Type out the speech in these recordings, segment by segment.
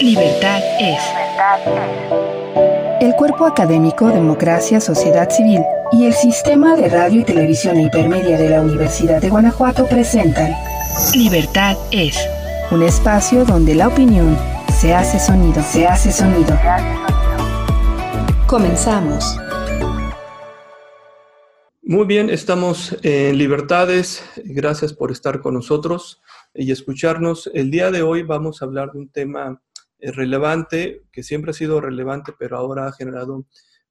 Libertad es. El cuerpo académico Democracia, Sociedad Civil y el sistema de radio y televisión hipermedia de la Universidad de Guanajuato presentan Libertad es. Un espacio donde la opinión se hace sonido, se hace sonido. Comenzamos. Muy bien, estamos en Libertades. Gracias por estar con nosotros y escucharnos. El día de hoy vamos a hablar de un tema relevante, que siempre ha sido relevante, pero ahora ha generado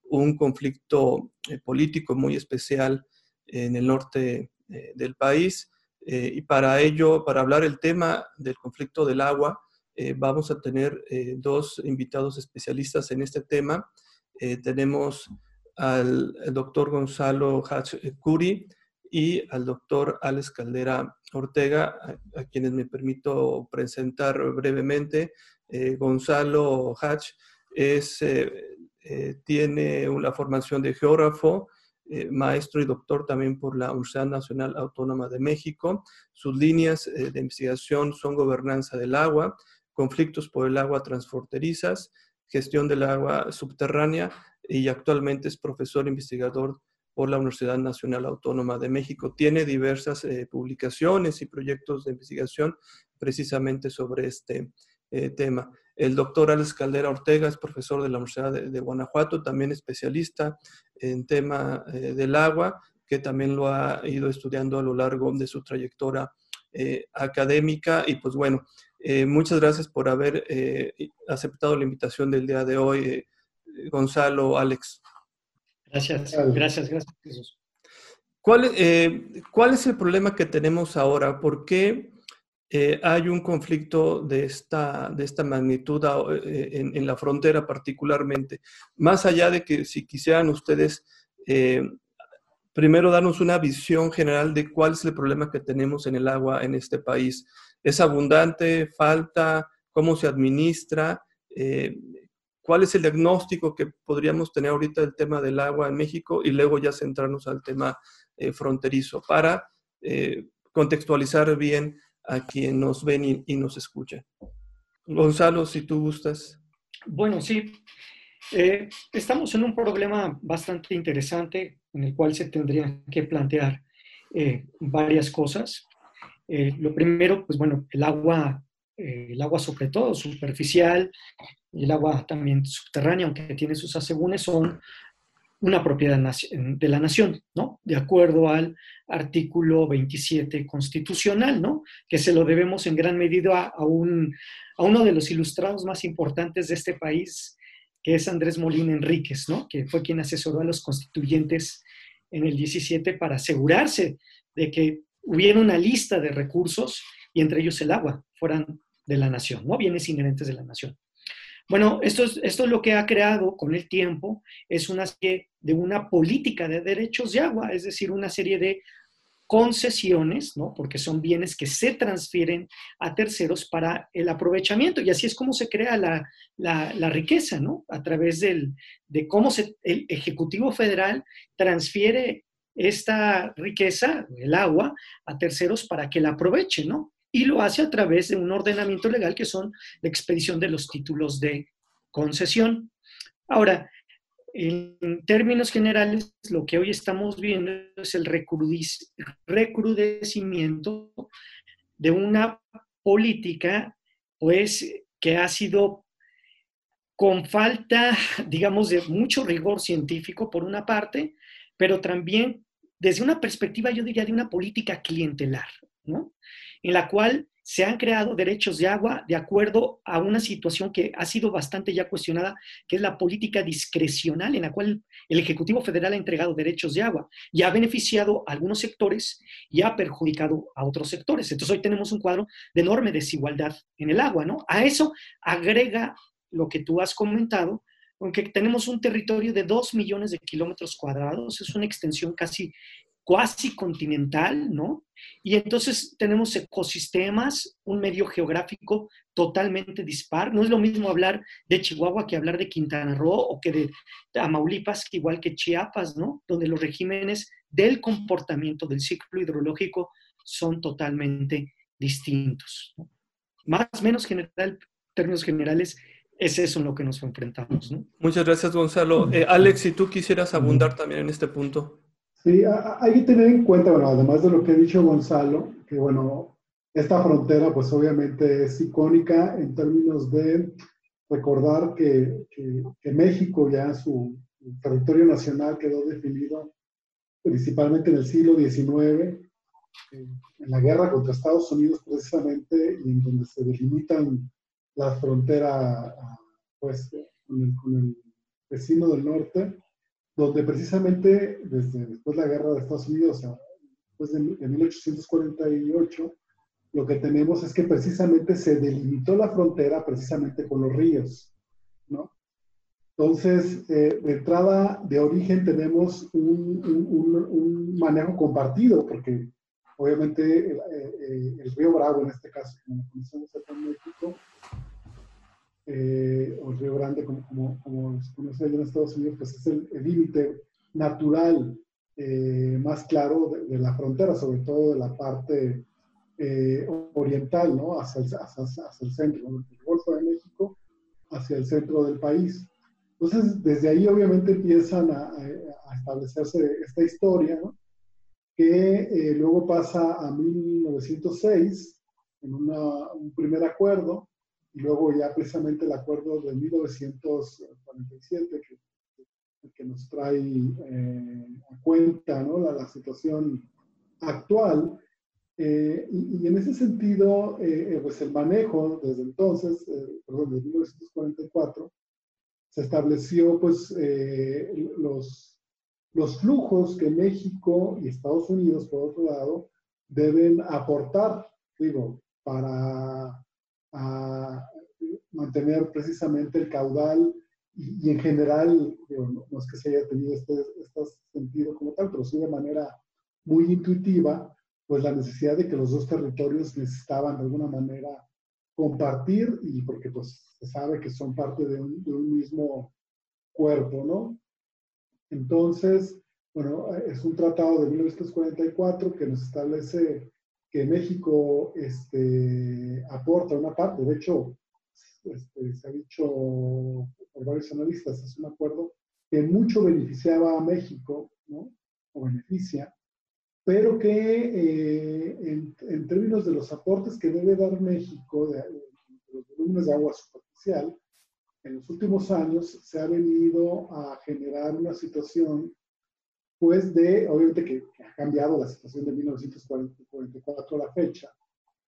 un conflicto eh, político muy especial en el norte eh, del país. Eh, y para ello, para hablar el tema del conflicto del agua, vamos a tener dos invitados especialistas en este tema. tenemos al, doctor Gonzalo Hatch Curi y al doctor Alex Caldera Ortega, a, quienes me permito presentar brevemente. Eh, Gonzalo Hatch eh, eh, tiene una formación de geógrafo, maestro y doctor también por la Universidad Nacional Autónoma de México. Sus líneas de investigación son gobernanza del agua, conflictos por el agua transfronterizas, gestión del agua subterránea y actualmente es profesor investigador por la Universidad Nacional Autónoma de México. Tiene diversas publicaciones y proyectos de investigación precisamente sobre este eh, tema. El doctor Alex Caldera Ortega es profesor de la Universidad de, Guanajuato, también especialista en tema eh, del agua, que también lo ha ido estudiando a lo largo de su trayectoria eh, académica. Y pues bueno, muchas gracias por haber aceptado la invitación del día de hoy, Gonzalo, Alex. Gracias, gracias, gracias, Jesús. ¿Cuál, ¿Cuál es el problema que tenemos ahora? ¿Por qué? Eh, hay un conflicto de esta, de esta magnitud eh, en, la frontera particularmente. Más allá de que si quisieran ustedes eh, primero darnos una visión general de cuál es el problema que tenemos en el agua en este país. ¿Es abundante? ¿Falta? ¿Cómo se administra? ¿Cuál es el diagnóstico que podríamos tener ahorita del tema del agua en México? Y luego ya centrarnos al tema fronterizo para contextualizar bien a quien nos ven y, nos escucha. Gonzalo, si tú gustas. Bueno, sí. Eh, estamos en un problema bastante interesante en el cual se tendrían que plantear eh, varias cosas. Eh, lo primero, pues bueno, el agua, el agua sobre todo superficial y el agua también subterránea, aunque tiene sus asegúnes, son una propiedad de la nación, ¿no? De acuerdo al artículo 27 constitucional, ¿no? Que se lo debemos en gran medida a, un, a uno de los ilustrados más importantes de este país, que es Andrés Molina Enríquez, ¿no? Que fue quien asesoró a los constituyentes en el 17 para asegurarse de que hubiera una lista de recursos y entre ellos el agua fueran de la nación, ¿no? Bienes inherentes de la nación. Bueno, esto es, esto lo que ha creado con el tiempo, es una serie de una política de derechos de agua, es decir, una serie de concesiones, ¿no? porque son bienes que se transfieren a terceros para el aprovechamiento. Y así es como se crea la, riqueza, ¿no? A través del, de cómo se, el Ejecutivo Federal transfiere esta riqueza, el agua, a terceros para que la aprovechen, ¿no? Y lo hace a través de un ordenamiento legal que son la expedición de los títulos de concesión. Ahora, en términos generales, lo que hoy estamos viendo es el recrudecimiento de una política, pues, que ha sido con falta, digamos, de mucho rigor científico, por una parte, pero también desde una perspectiva, yo diría, de una política clientelar, ¿no? En la cual se han creado derechos de agua de acuerdo a una situación que ha sido bastante ya cuestionada, que es la política discrecional en la cual el Ejecutivo Federal ha entregado derechos de agua y ha beneficiado a algunos sectores y ha perjudicado a otros sectores. Entonces hoy tenemos un cuadro de enorme desigualdad en el agua, ¿no? A eso agrega lo que tú has comentado, aunque tenemos un territorio de dos millones de kilómetros cuadrados, es una extensión casi cuasi continental, ¿no? Y entonces tenemos ecosistemas, un medio geográfico totalmente dispar. No es lo mismo hablar de Chihuahua que hablar de Quintana Roo o que de Tamaulipas, igual que Chiapas, ¿no? Donde los regímenes del comportamiento del ciclo hidrológico son totalmente distintos. Más o menos general, términos generales, es eso en lo que nos enfrentamos. ¿no? Muchas gracias, Gonzalo. Eh, Alex, si tú quisieras abundar también en este punto. Sí, hay que tener en cuenta, bueno, además de lo que ha dicho Gonzalo, que bueno, esta frontera pues obviamente es icónica en términos de recordar que, que, México ya su territorio nacional quedó definido principalmente en el siglo XIX, en la guerra contra Estados Unidos precisamente, y en donde se delimitan la frontera pues, con el, con el vecino del norte, donde precisamente desde después de la guerra de Estados Unidos, después de, 1848, lo que tenemos es que precisamente se delimitó la frontera precisamente con los ríos, ¿no? Entonces, eh, de entrada, de origen tenemos un, un, un, manejo compartido, porque obviamente el, eh, el, río Bravo, en este caso, como conocemos acá en México, eh, o el Río Grande, como, como, como se conoce allá en Estados Unidos, pues es el límite natural eh, más claro de, la frontera, sobre todo de la parte eh, oriental, ¿no? Hacia el, hacia, hacia el centro, del Golfo de México, hacia el centro del país. Entonces, desde ahí obviamente empiezan a, a establecerse esta historia, ¿no? que luego pasa a 1906 en una, un primer acuerdo y luego ya precisamente el acuerdo de 1947 que, que nos trae eh, a cuenta ¿no? la, la, situación actual. Eh, y, en ese sentido, eh, pues el manejo desde entonces, perdón, desde 1944, se estableció pues los, los flujos que México y Estados Unidos, por otro lado, deben aportar, digo, para a mantener precisamente el caudal y, en general, no, es que se haya tenido este, este, sentido como tal, pero sí de manera muy intuitiva, pues la necesidad de que los dos territorios necesitaban de alguna manera compartir y porque pues se sabe que son parte de un, de un mismo cuerpo, ¿no? Entonces, bueno, es un tratado de 1944 que nos establece que México este, aporta una parte, de hecho, este, se ha dicho por varios analistas, es un acuerdo que mucho beneficiaba a México, ¿no? o beneficia, pero que eh, en, términos de los aportes que debe dar México, de, los volúmenes de agua superficial, en los últimos años se ha venido a generar una situación pues de, obviamente que, ha cambiado la situación de 1944 a la fecha,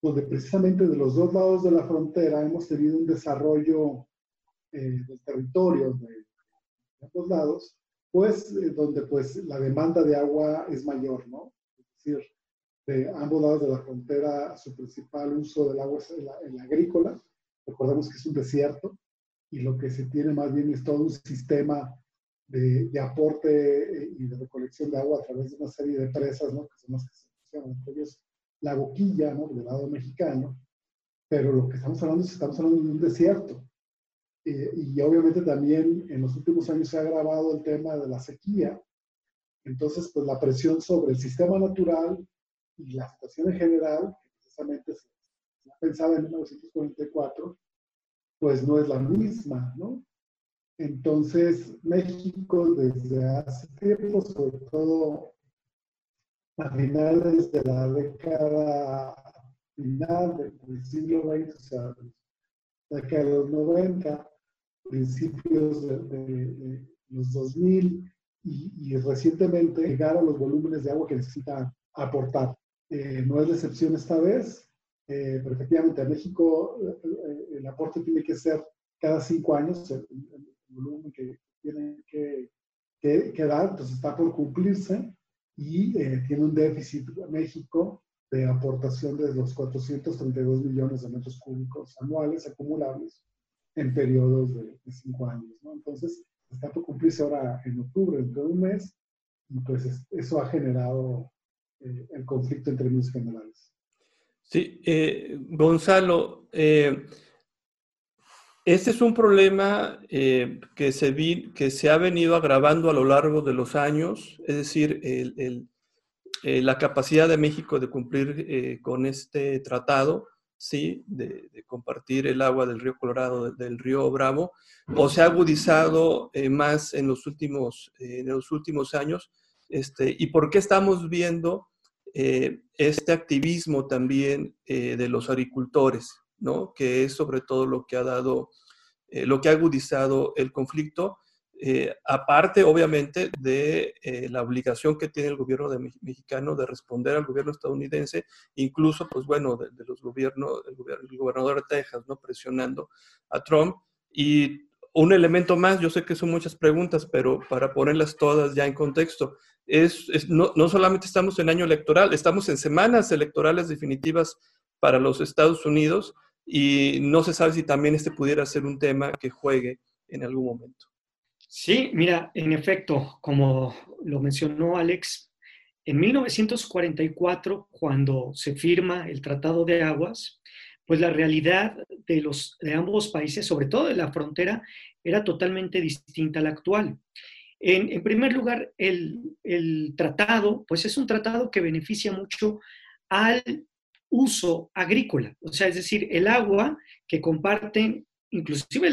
donde precisamente de los dos lados de la frontera hemos tenido un desarrollo eh, del territorio de, ambos lados, pues eh, donde pues la demanda de agua es mayor, ¿no? Es decir, de ambos lados de la frontera su principal uso del agua es el, agrícola, recordemos que es un desierto, y lo que se tiene más bien es todo un sistema de, de, aporte eh, y de recolección de agua a través de una serie de presas, ¿no? que son las que se funcionan, entre ellos la boquilla, ¿no? del lado mexicano, pero lo que estamos hablando es que estamos hablando de un desierto. Eh, y obviamente también en los últimos años se ha agravado el tema de la sequía. Entonces, pues la presión sobre el sistema natural y la situación en general, que precisamente se, se pensaba en 1944, pues no es la misma, ¿no? Entonces, México desde hace tiempo, sobre todo a finales de la década final del siglo XX, o sea, década de los 90, principios de, los 2000 y, y, recientemente llegar a los volúmenes de agua que necesita aportar. Eh, no es la excepción esta vez, eh, pero efectivamente a México eh, el aporte tiene que ser cada cinco años, el, volumen que tiene que, que, dar, entonces está por cumplirse y tiene un déficit México de aportación de los 432 millones de metros cúbicos anuales acumulables en periodos de, cinco años. ¿no? Entonces, está por cumplirse ahora en octubre, dentro de un mes, y pues eso ha generado eh, el conflicto en términos generales. Sí, eh, Gonzalo, eh, este es un problema que, se vi, que se ha venido agravando a lo largo de los años, es decir, el, la capacidad de México de cumplir con este tratado ¿sí? De, compartir el agua del río Colorado, del, río Bravo, o se ha agudizado eh, más en los últimos, eh, años, este, y por qué estamos viendo eh, este activismo también de los agricultores, ¿no? Que es sobre todo lo que ha dado, lo que ha agudizado el conflicto, eh, aparte, obviamente, de eh, la obligación que tiene el gobierno mexicano de responder al gobierno estadounidense, incluso, pues bueno, de, los gobiernos, el, gobernador de Texas, ¿no? Presionando a Trump. Y un elemento más, yo sé que son muchas preguntas, pero para ponerlas todas ya en contexto, es, no, no solamente estamos en año electoral, estamos en semanas electorales definitivas para los Estados Unidos y no se sabe si también este pudiera ser un tema que juegue en algún momento. Sí, mira, en efecto, como lo mencionó Alex, en 1944, cuando se firma el Tratado de Aguas, pues la realidad de, los, de ambos países, sobre todo de la frontera, era totalmente distinta a la actual. En, primer lugar, el, el, tratado, pues es un tratado que beneficia mucho al uso agrícola, o sea, es decir, el agua que comparten inclusive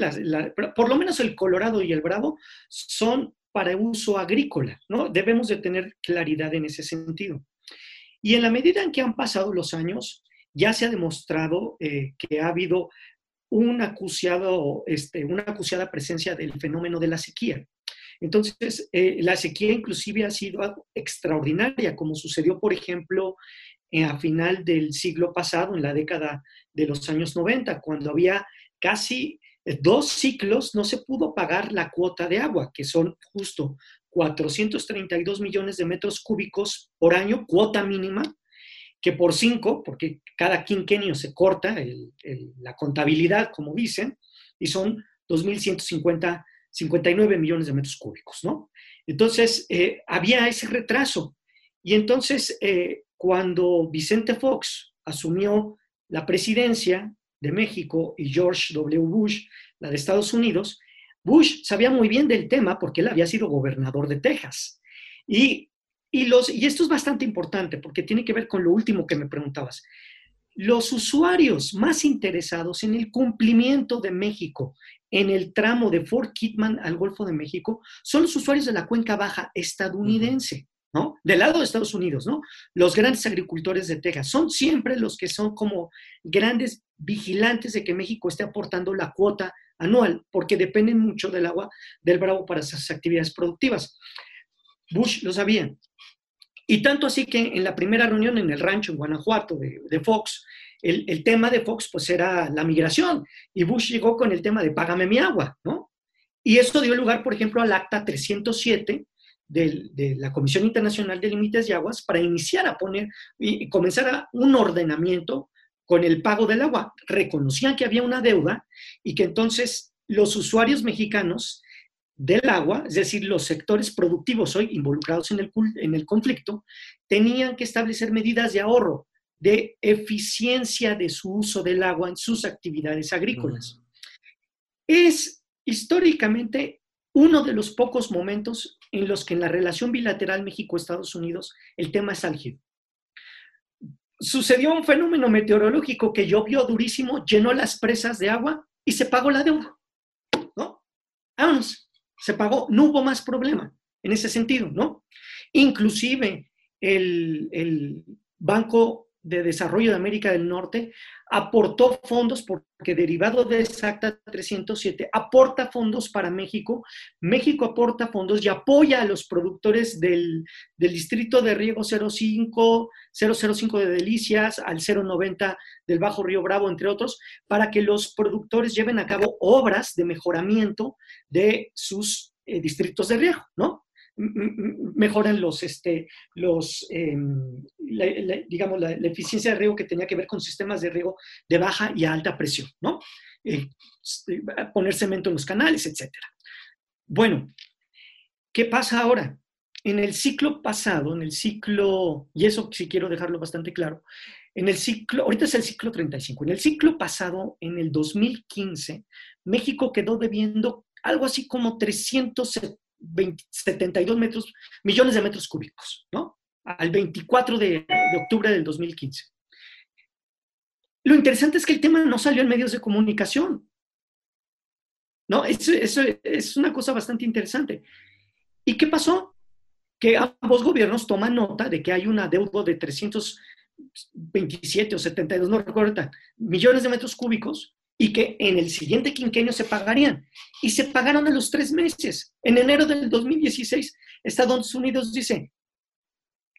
por lo menos el Colorado y el Bravo son para uso agrícola, ¿no? Debemos de tener claridad en ese sentido. Y en la medida en que han pasado los años, ya se ha demostrado eh, que ha habido un acuciado, este, una acuciada presencia del fenómeno de la sequía. Entonces, eh, la sequía inclusive ha sido extraordinaria, como sucedió, por ejemplo, a final del siglo pasado, en la década de los años 90, cuando había casi eh, dos ciclos no se pudo pagar la cuota de agua, que son justo 432 millones de metros cúbicos por año, cuota mínima, que por cinco, porque cada quinquenio se corta la contabilidad, como dicen, y son 2.150, 59 millones de metros cúbicos, ¿no? Entonces, eh, había ese retraso. Y entonces, eh, cuando Vicente Fox asumió la presidencia, de México y George W. Bush, la de Estados Unidos, Bush sabía muy bien del tema porque él había sido gobernador de Texas. Y, los, y esto es bastante importante porque tiene que ver con lo último que me preguntabas. Los usuarios más interesados en el cumplimiento de México en el tramo de Fort Kidman al Golfo de México son los usuarios de la cuenca baja estadounidense. ¿No? Del lado de Estados Unidos, ¿no? Los grandes agricultores de Texas son siempre los que son como grandes vigilantes de que México esté aportando la cuota anual, porque dependen mucho del agua del Bravo para sus actividades productivas. Bush lo sabía. Y tanto así que en la primera reunión en el rancho en Guanajuato de, Fox, el, el, tema de Fox pues era la migración y Bush llegó con el tema de págame mi agua, ¿no? Y esto dio lugar, por ejemplo, al acta 307, de la Comisión Internacional de Límites de Aguas para iniciar a poner y comenzar a un ordenamiento con el pago del agua. Reconocían que había una deuda y que entonces los usuarios mexicanos del agua, es decir, los sectores productivos hoy involucrados en el, en el conflicto, tenían que establecer medidas de ahorro, de eficiencia de su uso del agua en sus actividades agrícolas. Es históricamente uno de los pocos momentos en los que en la relación bilateral México-Estados Unidos el tema es álgido. Sucedió un fenómeno meteorológico que llovió durísimo, llenó las presas de agua y se pagó la deuda. ¿No? Vámonos, se pagó, no hubo más problema en ese sentido, ¿no? Inclusive el, el Banco de Desarrollo de América del Norte aportó fondos porque derivado de esa acta 307 aporta fondos para México. México aporta fondos y apoya a los productores del, distrito de riego 05, 005 de Delicias, al 090 del Bajo Río Bravo, entre otros, para que los productores lleven a cabo obras de mejoramiento de sus eh, distritos de riego, ¿no? Mejoran los, este, los em, digamos, la, eficiencia de riego que tenía que ver con sistemas de riego de baja y alta presión, ¿no? Eh, este, poner cemento en los canales, etc. Bueno, ¿qué pasa ahora? En el ciclo pasado, en el ciclo, y eso sí quiero dejarlo bastante claro, en el ciclo, ahorita es el ciclo 35, en el ciclo pasado, en el 2015, México quedó debiendo algo así como 370 72 metros, millones de metros cúbicos, ¿no? Al 24 de, octubre del 2015. lo interesante es que el tema no salió en medios de comunicación. ¿No? Eso, eso es una cosa bastante interesante. ¿Y qué pasó? Que ambos gobiernos toman nota de que hay una deuda de 327 o 72, no recuerdo, millones de metros cúbicos y que en el siguiente quinquenio se pagarían. Y se pagaron a los tres meses. En enero del 2016, Estados Unidos dice,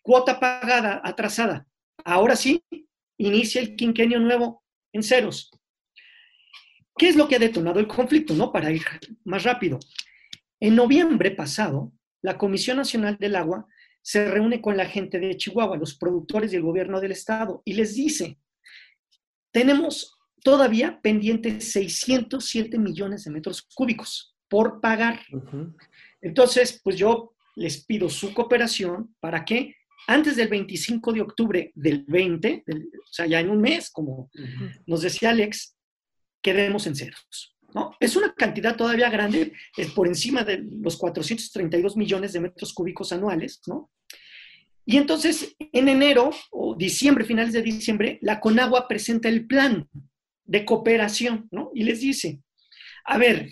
cuota pagada, atrasada. Ahora sí, inicia el quinquenio nuevo en ceros. ¿Qué es lo que ha detonado el conflicto? No, para ir más rápido. En noviembre pasado, la Comisión Nacional del Agua se reúne con la gente de Chihuahua, los productores y el gobierno del estado, y les dice, tenemos todavía pendientes 607 millones de metros cúbicos por pagar. Entonces, pues yo les pido su cooperación para que antes del 25 de octubre del 20, o sea, ya en un mes, como nos decía Alex, quedemos en ceros. ¿no? Es una cantidad todavía grande, es por encima de los 432 millones de metros cúbicos anuales, ¿no? Y entonces, en enero o diciembre, finales de diciembre, la Conagua presenta el plan de cooperación, ¿no? Y les dice, a ver,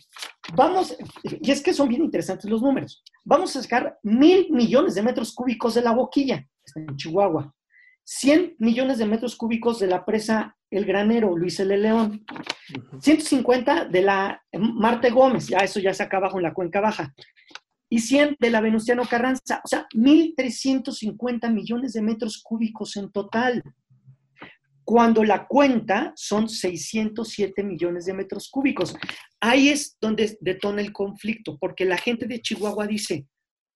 vamos, y es que son bien interesantes los números, vamos a sacar mil millones de metros cúbicos de la boquilla, está en Chihuahua, 100 millones de metros cúbicos de la presa El Granero, Luis L. León, 150 de la Marte Gómez, ya eso ya se acá abajo en la cuenca baja, y 100 de la Venustiano Carranza, o sea, 1.350 millones de metros cúbicos en total cuando la cuenta son 607 millones de metros cúbicos. Ahí es donde detona el conflicto, porque la gente de Chihuahua dice,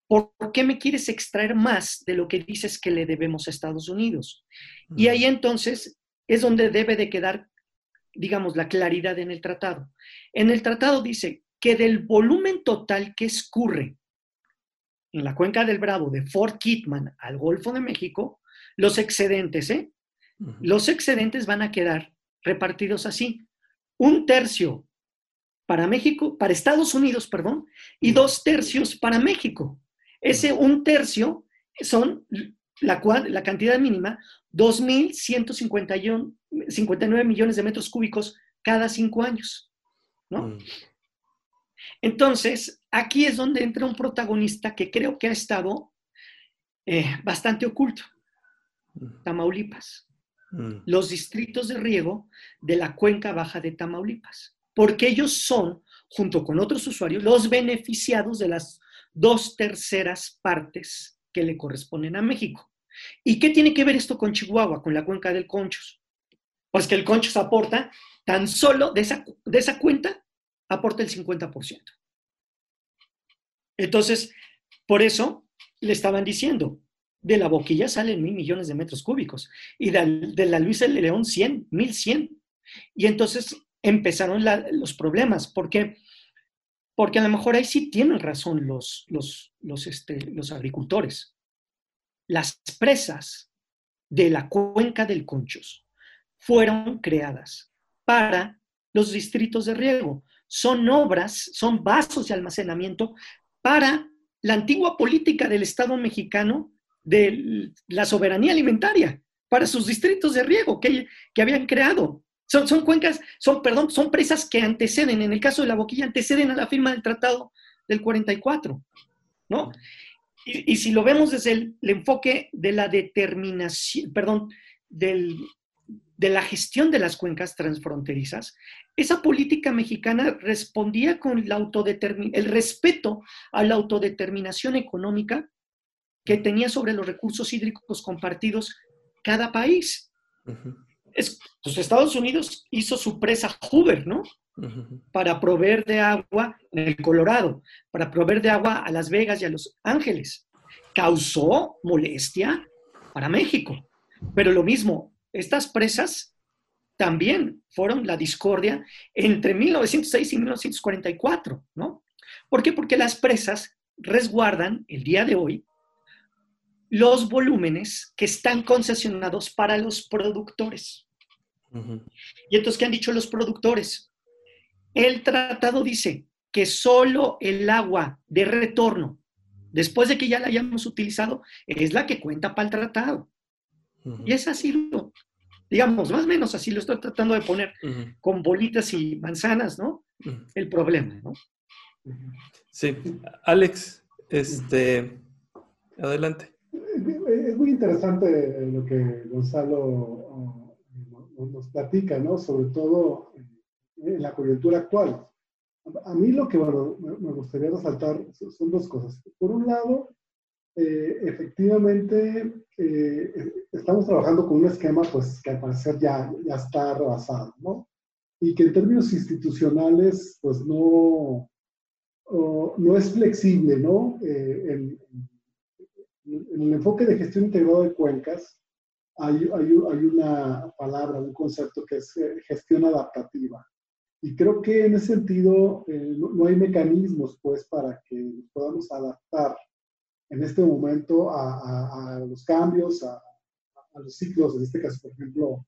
¿por qué me quieres extraer más de lo que dices que le debemos a Estados Unidos? Y ahí entonces es donde debe de quedar, digamos, la claridad en el tratado. En el tratado dice que del volumen total que escurre en la cuenca del Bravo de Fort Kittman al Golfo de México, los excedentes, ¿eh? Los excedentes van a quedar repartidos así. Un tercio para México, para Estados Unidos, perdón, y dos tercios para México. Ese un tercio son la, la cantidad mínima, 2.159 millones de metros cúbicos cada cinco años. ¿no? Mm. Entonces, aquí es donde entra un protagonista que creo que ha estado eh, bastante oculto, Tamaulipas. Mm. los distritos de riego de la cuenca baja de Tamaulipas, porque ellos son, junto con otros usuarios, los beneficiados de las dos terceras partes que le corresponden a México. ¿Y qué tiene que ver esto con Chihuahua, con la cuenca del Conchos? Pues que el Conchos aporta tan solo de esa, de esa cuenta, aporta el 50%. Entonces, por eso le estaban diciendo, de la boquilla salen mil millones de metros cúbicos y de, la Luisa L. León 100, 1100. Y entonces empezaron los problemas. ¿Por qué? Porque a lo mejor ahí sí tienen razón los, los, los, este, los agricultores. Las presas de la cuenca del Conchos fueron creadas para los distritos de riego. Son obras, son vasos de almacenamiento para la antigua política del Estado mexicano de la soberanía alimentaria para sus distritos de riego que, que habían creado. Son, son, cuencas, son, perdón, son presas que anteceden, en el caso de la boquilla, anteceden a la firma del Tratado del 44, ¿no? Y, si lo vemos desde el, enfoque de la determinación, perdón, del, de la gestión de las cuencas transfronterizas, esa política mexicana respondía con la el respeto a la autodeterminación económica que tenía sobre los recursos hídricos compartidos cada país. es, pues Estados Unidos hizo su presa Hoover, ¿no? Para proveer de agua en el Colorado, para proveer de agua a Las Vegas y a Los Ángeles. Causó molestia para México. Pero lo mismo, estas presas también fueron la discordia entre 1906 y 1944, ¿no? ¿Por qué? Porque las presas resguardan el día de hoy los volúmenes que están concesionados para los productores. Y entonces, ¿qué han dicho los productores? El tratado dice que solo el agua de retorno, después de que ya la hayamos utilizado, es la que cuenta para el tratado. Y es así. Digamos, más o menos así lo estoy tratando de poner, con bolitas y manzanas, ¿no? El problema, ¿no? Sí. Alex, este, adelante. Es muy interesante lo que Gonzalo nos platica, ¿no? Sobre todo en la coyuntura actual. A mí lo que me gustaría resaltar son dos cosas. Por un lado, eh, efectivamente eh, estamos trabajando con un esquema pues, que al parecer ya, ya está rebasado, ¿no? Y que en términos institucionales pues no, no es flexible, ¿no? Eh, en, el enfoque de gestión integrada de cuencas hay, hay, hay una palabra, un concepto que es gestión adaptativa. Y creo que en ese sentido no, no, hay mecanismos pues para que podamos adaptar en este momento a, los cambios, a, los ciclos, en este caso, por ejemplo,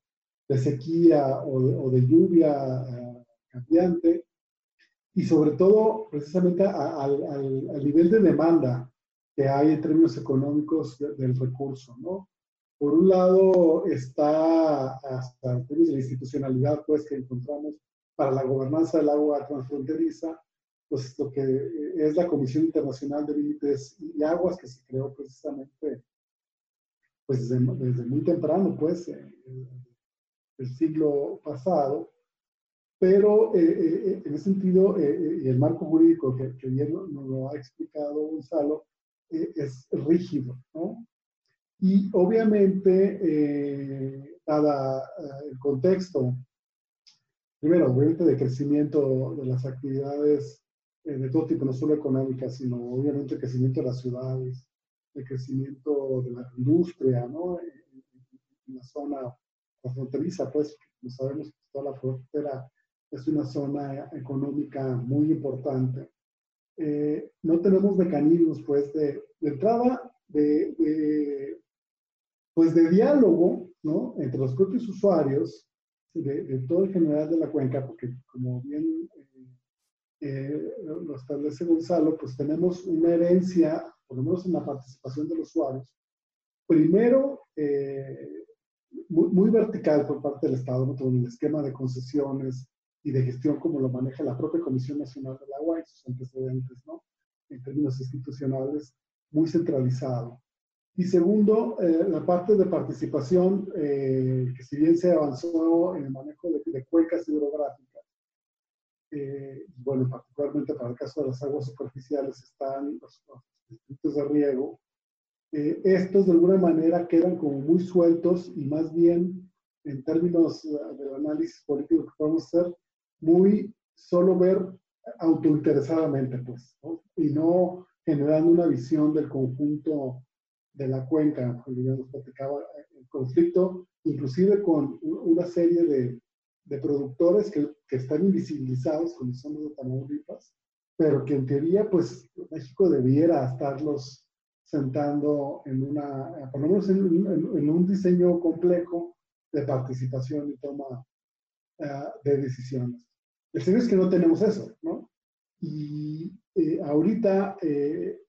de sequía o de, lluvia eh, cambiante, y sobre todo, precisamente, al, nivel de demanda que hay en términos económicos del recurso, ¿no? Por un lado está hasta en términos de la institucionalidad, pues, que encontramos para la gobernanza del agua transfronteriza, pues lo que es la Comisión Internacional de Límites y Aguas, que se creó precisamente pues desde, muy temprano, pues, el siglo pasado, pero eh, eh, en ese sentido, eh, y el marco jurídico que, que bien nos lo ha explicado Gonzalo, es rígido, ¿no? Y obviamente, dada el contexto, primero, obviamente de crecimiento de las actividades eh, de todo tipo, no solo económica, sino obviamente el crecimiento de las ciudades, el crecimiento de la industria, ¿no? En, la zona fronteriza, pues, como sabemos toda la frontera es una zona económica muy importante. Eh, no tenemos mecanismos, pues, de, entrada, de, pues, de diálogo, ¿no? Entre los propios usuarios, de, todo el general de la cuenca, porque como bien eh, lo establece Gonzalo, pues tenemos una herencia, por lo menos en la participación de los usuarios, primero eh, muy, vertical por parte del Estado, ¿no? todo el esquema de concesiones y de gestión como lo maneja la propia Comisión Nacional del Agua y sus antecedentes, ¿no? en términos institucionales, muy centralizado. Y segundo, eh, la parte de participación, que si bien se avanzó en el manejo de, de cuencas hidrográficas, eh, bueno, particularmente para el caso de las aguas superficiales están los, distritos de riego, eh, estos de alguna manera quedan como muy sueltos y más bien en términos eh, del análisis político que podemos hacer, muy solo ver autointeresadamente, pues, y no generando una visión del conjunto de la cuenca, digamos, platicaba el conflicto, inclusive con una serie de, de productores que, que, están invisibilizados, como son los de Tamaulipas, pero que en teoría, pues México debiera estarlos sentando en una, por lo menos en, en, un diseño complejo de participación y toma uh, de decisiones. El serio es que no tenemos eso, ¿no? Y eh, ahorita, eh,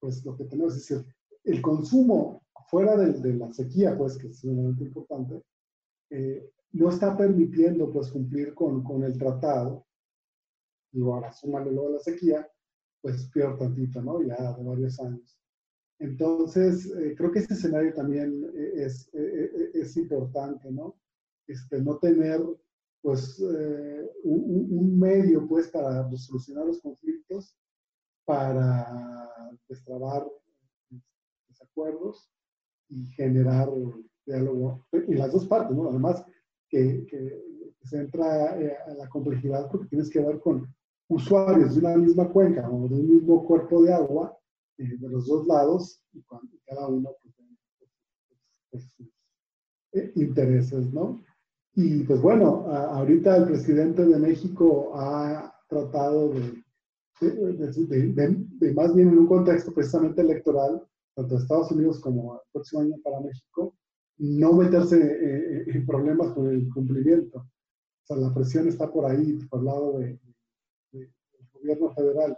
pues lo que tenemos es decir, el consumo fuera de, de, la sequía, pues que es sumamente importante, eh, no está permitiendo pues cumplir con, con el tratado, y ahora súmale luego la sequía, pues peor tantito, ¿no? Ya de varios años. Entonces, eh, creo que este escenario también eh, es, eh, es importante, ¿no? Este, no tener, pues, un, un, medio, pues, para solucionar los conflictos, para destrabar desacuerdos y generar diálogo en las dos partes, ¿no? Además, que, se entra eh, a la complejidad porque tienes que ver con usuarios de una misma cuenca o de un mismo cuerpo de agua eh, de los dos lados y cada uno pues, tiene sus eh, intereses, ¿no? Y pues bueno, ahorita el presidente de México ha tratado de, de, de, más bien en un contexto precisamente electoral, tanto de Estados Unidos como el próximo año para México, no meterse eh, en problemas con el cumplimiento. O sea, la presión está por ahí, por el lado de, del gobierno federal.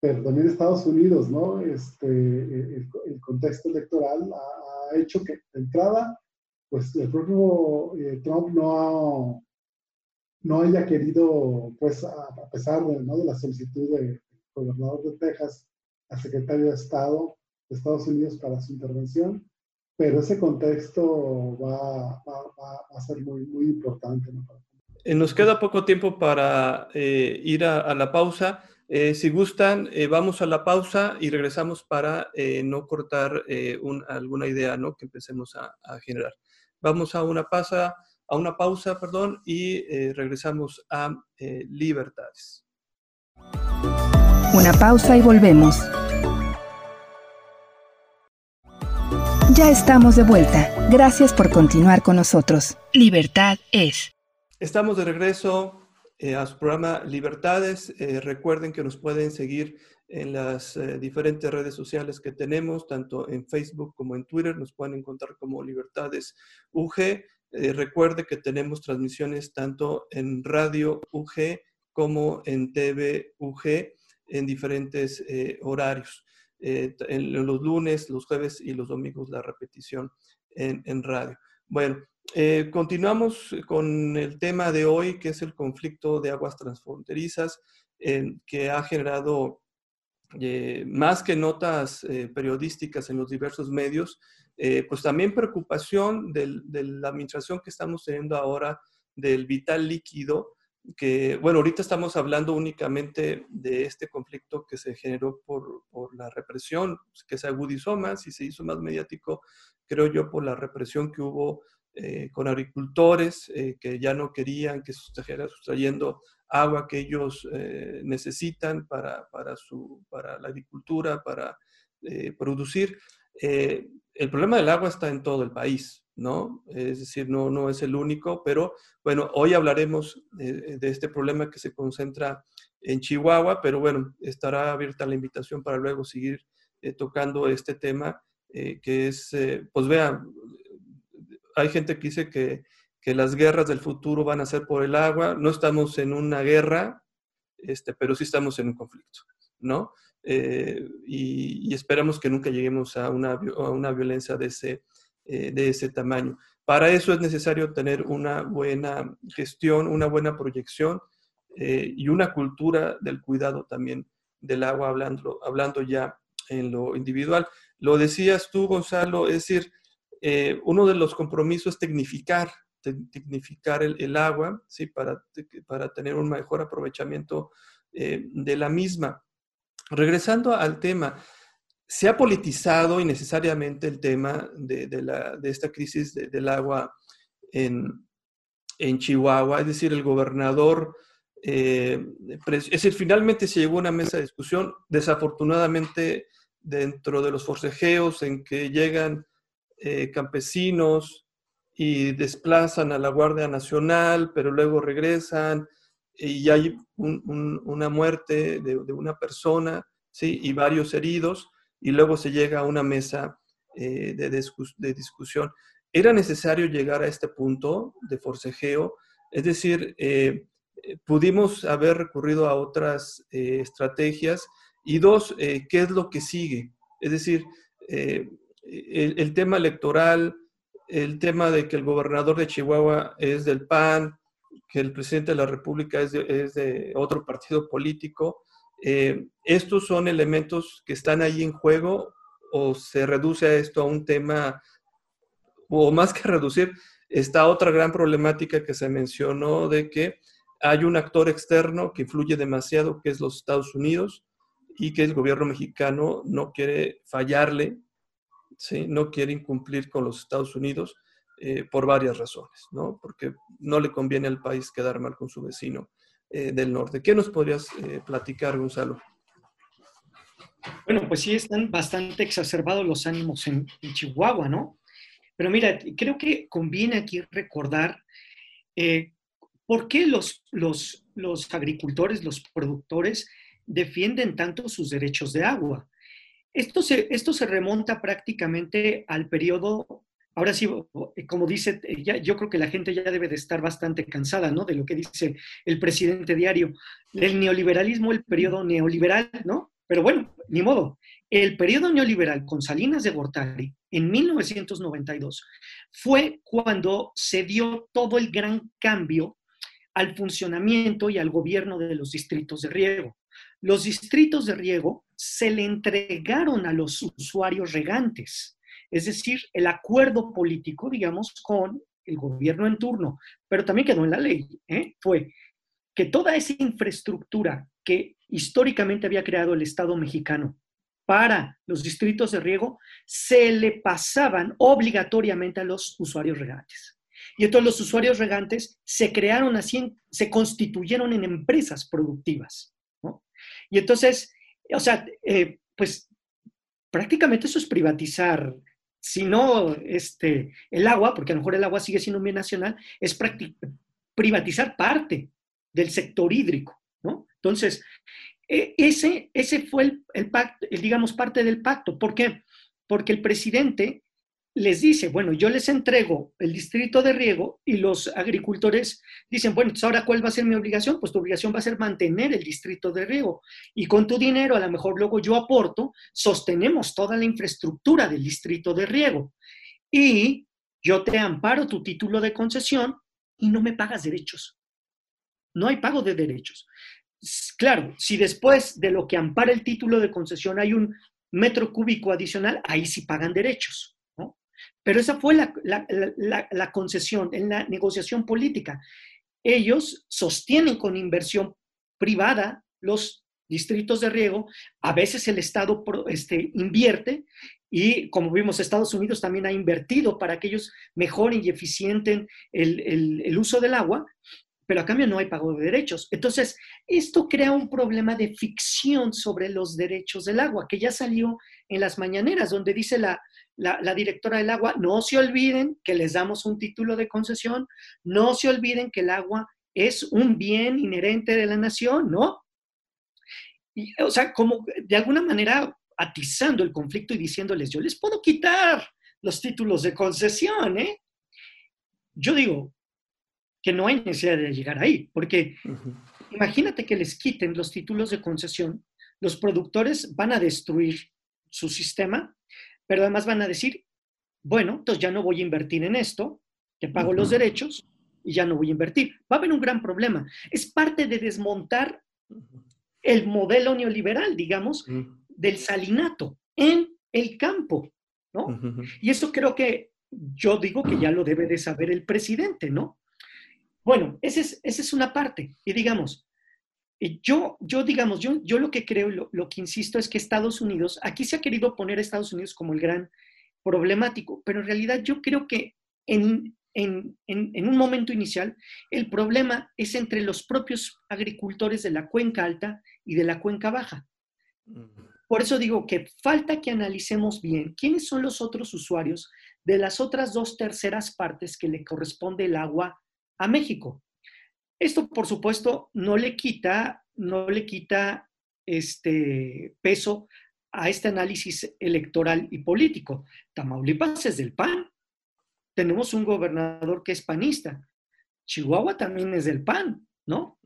Pero también Estados Unidos, ¿no? Este, el, contexto electoral ha, hecho que, de entrada, pues el propio eh, Trump no, no haya querido, pues a, pesar de, ¿no? de la solicitud del gobernador de Texas al secretario de Estado de Estados Unidos para su intervención, pero ese contexto va, va, a ser muy, muy importante. Eh, nos queda poco tiempo para eh, ir a, la pausa. Si gustan, vamos a la pausa y regresamos para no cortar alguna idea ¿no? que empecemos a, generar. Vamos a una pausa, a una pausa perdón, y regresamos a Libertades. Una pausa y volvemos. Ya estamos de vuelta. Gracias por continuar con nosotros. Libertad es. Estamos de regreso eh, a su programa Libertades. Eh, recuerden que nos pueden seguir en las eh, diferentes redes sociales que tenemos, tanto en Facebook como en Twitter. Nos pueden encontrar como Libertades UG. recuerde que tenemos transmisiones tanto en Radio UG como en TV UG en diferentes horarios. Eh, en los lunes, los jueves y los domingos la repetición en, radio. Bueno, eh, continuamos con el tema de hoy, que es el conflicto de aguas transfronterizas, que ha generado eh, más que notas periodísticas en los diversos medios, pues también preocupación de la administración que estamos teniendo ahora del vital líquido que, bueno, ahorita estamos hablando únicamente de este conflicto que se generó por, por, la represión, que se agudizó más y se hizo más mediático, creo yo, por la represión que hubo eh, con agricultores eh, que ya no querían que se estuviera sustrayendo agua que ellos eh, necesitan para, para, su, para la agricultura, para producir. el problema del agua está en todo el país. ¿no? Es decir, no, no es el único, pero bueno, hoy hablaremos de, este problema que se concentra en Chihuahua, pero bueno, estará abierta la invitación para luego seguir tocando este tema, que es, pues vean, hay gente que dice que, que, las guerras del futuro van a ser por el agua, no estamos en una guerra, este, pero sí estamos en un conflicto, ¿no? y, y, esperamos que nunca lleguemos a una, a una violencia de ese, eh, de ese tamaño. Para eso es necesario tener una buena gestión, una buena proyección eh, y una cultura del cuidado también del agua, hablando, hablando ya en lo individual. Lo decías tú, Gonzalo, es decir, eh, uno de los compromisos es tecnificar, tecnificar el, agua, ¿sí? para, para tener un mejor aprovechamiento de la misma. Regresando al tema, se ha politizado innecesariamente el tema de, la, de esta crisis del agua en, en, Chihuahua, es decir, el gobernador, eh, es decir, finalmente se llegó a una mesa de discusión, desafortunadamente dentro de los forcejeos en que llegan eh, campesinos y desplazan a la Guardia Nacional, pero luego regresan y hay una muerte de, una persona ¿sí? y varios heridos y luego se llega a una mesa eh, de, discusión. ¿Era necesario llegar a este punto de forcejeo? Es decir, eh, pudimos haber recurrido a otras estrategias. Y dos, ¿qué es lo que sigue? Es decir, el, tema electoral, el tema de que el gobernador de Chihuahua es del PAN, que el presidente de la República es de otro partido político, eh, ¿Estos son elementos que están ahí en juego o se reduce a esto a un tema, o más que reducir, está otra gran problemática que se mencionó de que hay un actor externo que influye demasiado, que es los Estados Unidos, y que el gobierno mexicano no quiere fallarle, ¿sí? no quiere incumplir con los Estados Unidos eh, por varias razones, ¿no? porque no le conviene al país quedar mal con su vecino eh, del norte. ¿Qué nos podrías eh, platicar, Gonzalo? Bueno, pues sí están bastante exacerbados los ánimos en, Chihuahua, ¿no? Pero mira, creo que conviene aquí recordar por qué los, los, los agricultores, los productores defienden tanto sus derechos de agua. Esto se, esto se remonta prácticamente al periodo ahora sí, eh, como dice, eh, yo creo que la gente ya debe de estar bastante cansada, ¿no? De lo que dice el presidente diario. El neoliberalismo, el periodo neoliberal, ¿no? Pero bueno, ni modo. el periodo neoliberal con Salinas de Gortari en 1992 fue cuando se dio todo el gran cambio al funcionamiento y al gobierno de los distritos de riego. Los distritos de riego se le entregaron a los usuarios regantes, es decir, el acuerdo político, digamos, con el gobierno en turno, pero también quedó en la ley, ¿eh? fue que toda esa infraestructura que históricamente había creado el Estado mexicano para los distritos de riego se le pasaban obligatoriamente a los usuarios regantes. Y entonces los usuarios regantes se crearon así, se constituyeron en empresas productivas. Y entonces, o sea, eh, pues prácticamente eso es privatizar, si no este, el agua, porque a lo mejor el agua sigue siendo un bien nacional, es privatizar parte del sector hídrico. ¿no? Entonces, e, ese, ese fue el, pacto, digamos, parte del pacto. ¿Por qué? Porque el presidente les dice, bueno, yo les entrego el distrito de riego y los agricultores dicen, bueno, entonces ahora cuál va a ser mi obligación? Pues tu obligación va a ser mantener el distrito de riego y con tu dinero, a lo mejor luego yo aporto, sostenemos toda la infraestructura del distrito de riego y yo te amparo tu título de concesión y no me pagas derechos. No hay pago de derechos. Claro, si después de lo que ampara el título de concesión hay un metro cúbico adicional, ahí sí pagan derechos. Pero esa fue la, la, concesión en la negociación política. Ellos sostienen con inversión privada los distritos de riego, a veces el Estado este, invierte y como vimos Estados Unidos también ha invertido para que ellos mejoren y eficienten el, el uso del agua, pero a cambio no hay pago de derechos. Entonces, esto crea un problema de ficción sobre los derechos del agua, que ya salió en las mañaneras, donde dice la, directora del agua, no se olviden que les damos un título de concesión, no se olviden que el agua es un bien inherente de la nación, ¿no? Y, o sea, como de alguna manera atizando el conflicto y diciéndoles, yo les puedo quitar los títulos de concesión, ¿eh? Yo digo, que no hay necesidad de llegar ahí, porque imagínate que les quiten los títulos de concesión, los productores van a destruir su sistema, pero además van a decir, bueno, entonces ya no voy a invertir en esto, que pago los derechos y ya no voy a invertir. Va a haber un gran problema. Es parte de desmontar el modelo neoliberal, digamos, del salinato en el campo, ¿no? Y eso creo que yo digo que ya lo debe de saber el presidente, ¿no? Bueno, esa es, es una parte. Y digamos, yo, yo digamos, yo, yo lo que creo, lo, lo, que insisto es que Estados Unidos, aquí se ha querido poner a Estados Unidos como el gran problemático, pero en realidad yo creo que en, en, en, un momento inicial el problema es entre los propios agricultores de la cuenca alta y de la cuenca baja. Por eso digo que falta que analicemos bien quiénes son los otros usuarios de las otras dos terceras partes que le corresponde el agua a México. Esto, por supuesto, no le quita, no le quita este peso a este análisis electoral y político. Tamaulipas es del PAN. Tenemos un gobernador que es panista. Chihuahua también es del PAN, ¿no?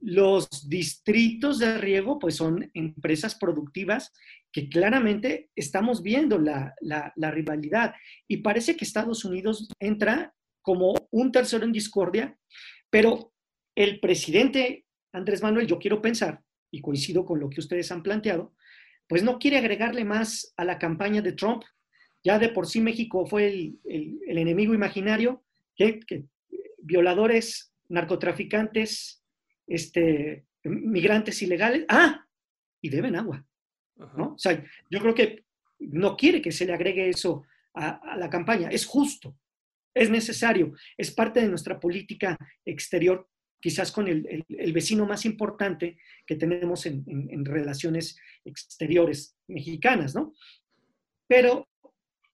Los distritos de riego, pues son empresas productivas que claramente estamos viendo la, la rivalidad. Y parece que Estados Unidos entra como un tercero en discordia, pero el presidente Andrés Manuel, yo quiero pensar, y coincido con lo que ustedes han planteado, pues no quiere agregarle más a la campaña de Trump. Ya de por sí México fue el, enemigo imaginario, que, violadores, narcotraficantes, este, migrantes ilegales, ah, y deben agua. ¿no? O sea, yo creo que no quiere que se le agregue eso a la campaña, es justo es necesario, es parte de nuestra política exterior, quizás con el, vecino más importante que tenemos en, relaciones exteriores mexicanas, ¿no? Pero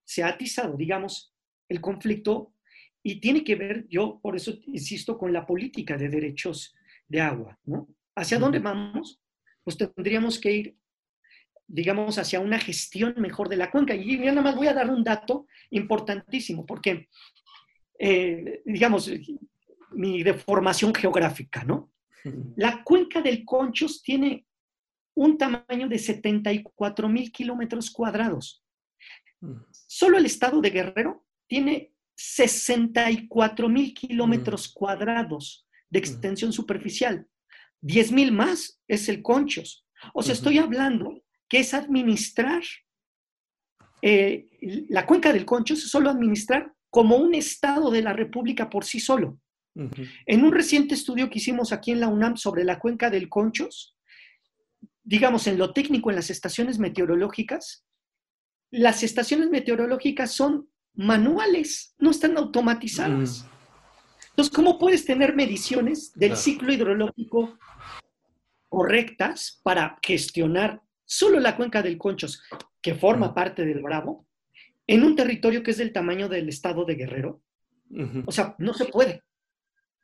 se ha atizado, digamos, el conflicto y tiene que ver, yo por eso insisto, con la política de derechos de agua, ¿no? ¿Hacia dónde vamos? Pues tendríamos que ir digamos, hacia una gestión mejor de la cuenca. Y yo nada más voy a dar un dato importantísimo, porque eh, digamos, mi deformación geográfica, ¿no? La cuenca del Conchos tiene un tamaño de 74 mil kilómetros cuadrados. Solo el estado de Guerrero tiene 64 mil kilómetros cuadrados de extensión superficial. 10 mil más es el Conchos. O sea, estoy hablando que es administrar eh, la cuenca del Conchos, es solo administrar como un estado de la República por sí solo. En un reciente estudio que hicimos aquí en la UNAM sobre la cuenca del Conchos, digamos en lo técnico, en las estaciones meteorológicas, las estaciones meteorológicas son manuales, no están automatizadas. Mm. Entonces, ¿cómo puedes tener mediciones del ciclo hidrológico correctas para gestionar solo la cuenca del Conchos, que forma mm. parte del Bravo, en un territorio que es del tamaño del estado de Guerrero? O sea, no se puede.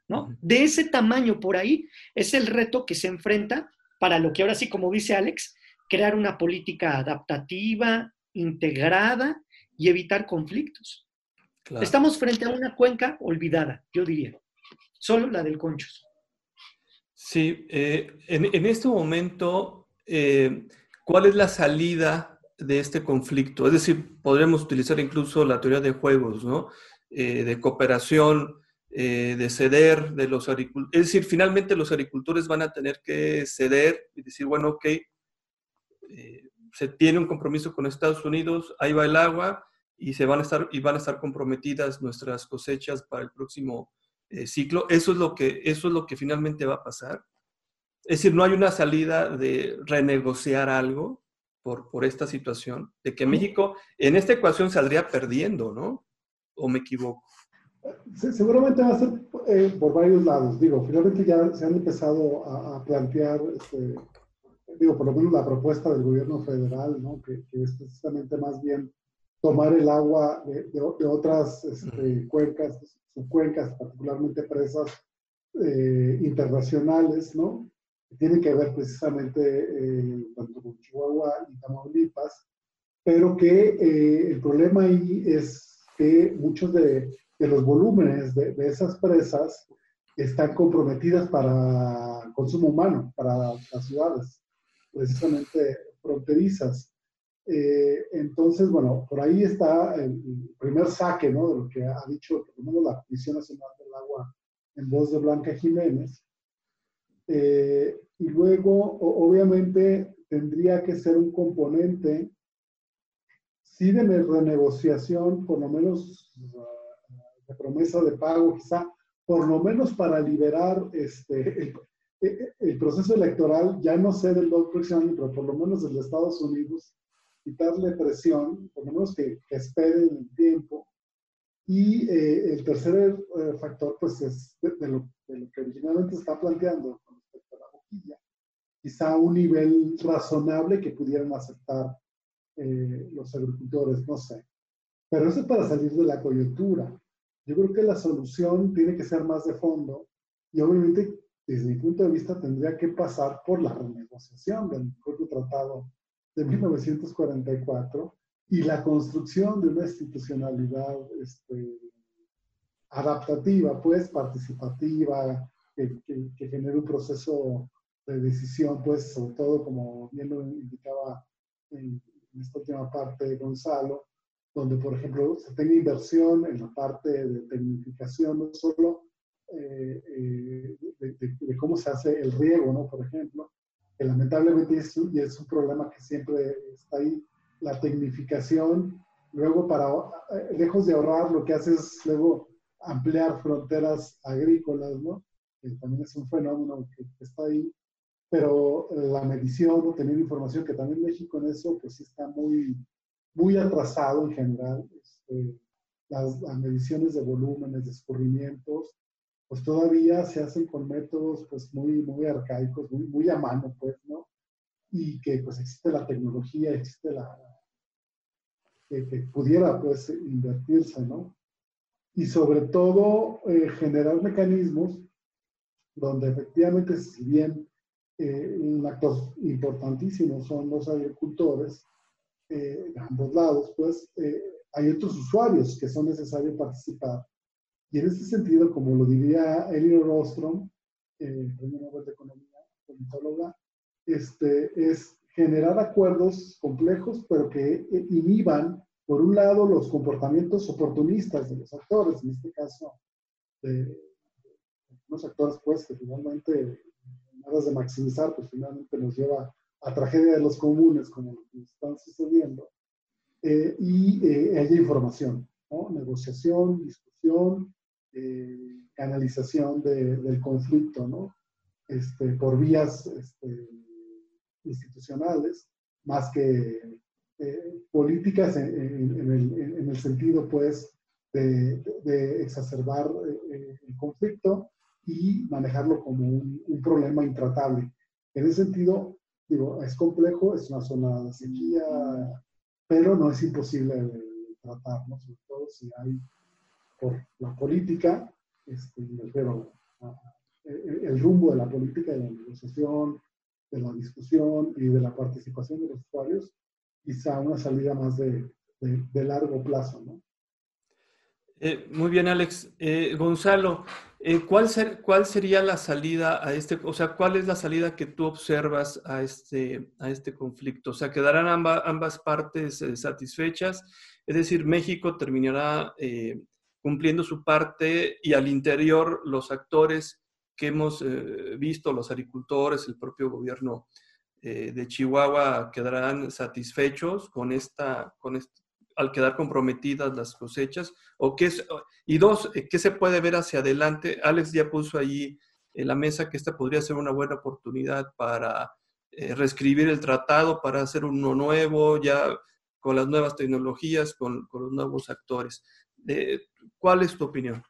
¿no? De ese tamaño por ahí es el reto que se enfrenta para lo que ahora sí, como dice Alex, crear una política adaptativa, integrada y evitar conflictos. Estamos frente a una cuenca olvidada, yo diría, solo la del Conchos. Sí, eh, en, este momento, eh, ¿cuál es la salida de este conflicto? Es decir, podríamos utilizar incluso la teoría de juegos, ¿no? Eh, de cooperación, de ceder de los agricultores. Es decir, finalmente los agricultores van a tener que ceder y decir, bueno, ok, se tiene un compromiso con Estados Unidos, ahí va el agua y, se van, a estar, y van a estar comprometidas nuestras cosechas para el próximo eh, ciclo. Eso es, lo que, eso es lo que finalmente va a pasar. Es decir, no hay una salida de renegociar algo por, por esta situación, de que México en esta ecuación saldría perdiendo, ¿no? ¿O me equivoco? seguramente va a ser eh, por varios lados. Digo, finalmente ya se han empezado a, plantear este, digo, por lo menos la propuesta del gobierno federal, ¿no? que, es precisamente más bien tomar el agua de, de, otras este, cuencas, subcuencas, particularmente presas eh, internacionales, ¿no? Que tienen que ver precisamente eh, tanto con Chihuahua y Tamaulipas, pero que eh, el problema ahí es que muchos de, de los volúmenes de, de, esas presas están comprometidas para consumo humano, para las ciudades precisamente fronterizas. Eh, entonces, bueno, por ahí está el, primer saque, ¿no? De lo que ha dicho, por lo menos, la Comisión Nacional del Agua en voz de Blanca Jiménez. Eh, y luego, obviamente, tendría que ser un componente, sí de renegociación, por lo menos uh, de promesa de pago, quizá, por lo menos para liberar este, el, el proceso electoral, ya no sé del próximo año, pero por lo menos desde Estados Unidos, quitarle presión, por lo menos que, que esperen el tiempo. Y eh, el tercer eh, factor, pues es de, lo, que originalmente está planteando con respecto a la boquilla, quizá un nivel razonable que pudieran aceptar eh, los agricultores, no sé. Pero eso es para salir de la coyuntura. Yo creo que la solución tiene que ser más de fondo y obviamente desde mi punto de vista, tendría que pasar por la renegociación del propio tratado de 1944 y la construcción de una institucionalidad este, adaptativa, pues participativa, que, que, genere un proceso de decisión, pues sobre todo como bien lo indicaba en, en esta última parte Gonzalo, donde por ejemplo se tenga inversión en la parte de tecnificación, no solo eh, eh, de, cómo se hace el riego, ¿no? Por ejemplo, que lamentablemente es, y es un problema que siempre está ahí, la tecnificación, luego para, eh, lejos de ahorrar, lo que hace es luego ampliar fronteras agrícolas, ¿no? Que también es un fenómeno que, está ahí, pero la medición, ¿no? tener información, que también México en eso, pues sí está muy, muy atrasado en general. Este, las, las, mediciones de volúmenes, de escurrimientos, pues todavía se hacen con métodos pues muy, muy arcaicos, muy, muy a mano, pues, ¿no? Y que pues existe la tecnología, existe la, que, pudiera pues invertirse, ¿no? Y sobre todo eh, generar mecanismos donde efectivamente, si bien eh, un actor importantísimo son los agricultores, eh, de ambos lados, pues hay otros usuarios que son necesarios participar. Y en este sentido, como lo diría Elinor Ostrom, eh, premio Nobel de Economía, politóloga, este, es generar acuerdos complejos, pero que inhiban, por un lado, los comportamientos oportunistas de los actores, en este caso, de los actores, pues, que finalmente, nada de maximizar, pues finalmente nos lleva a tragedia de los comunes, como lo que están sucediendo, eh, y eh, haya información, ¿no? negociación, discusión, eh, canalización del conflicto, ¿no? Este, por vías este, institucionales, más que políticas en, el, sentido, pues, de, exacerbar el conflicto y manejarlo como un, un, problema intratable. En ese sentido, digo, es complejo, es una zona de sequía, pero no es imposible de tratar, ¿no? Sobre todo si hay, por la política, este, pero el, rumbo de la política, de la negociación, de la discusión y de la participación de los usuarios, quizá una salida más de, de largo plazo, ¿no? Eh, muy bien, Alex. Eh, Gonzalo, eh, ¿cuál, ser, ¿cuál sería la salida a este, o sea, cuál es la salida que tú observas a este, a este conflicto? O sea, ¿quedarán ambas partes satisfechas? Es decir, México terminará cumpliendo su parte y al interior los actores que hemos visto, los agricultores, el propio gobierno de Chihuahua, quedarán satisfechos con esta, con este, al quedar comprometidas las cosechas? ¿O qué es, y dos, eh, ¿qué se puede ver hacia adelante? Alex ya puso ahí en la mesa que esta podría ser una buena oportunidad para eh, reescribir el tratado, para hacer uno nuevo, ya con las nuevas tecnologías, con, los nuevos actores. ¿Cuál es tu opinión?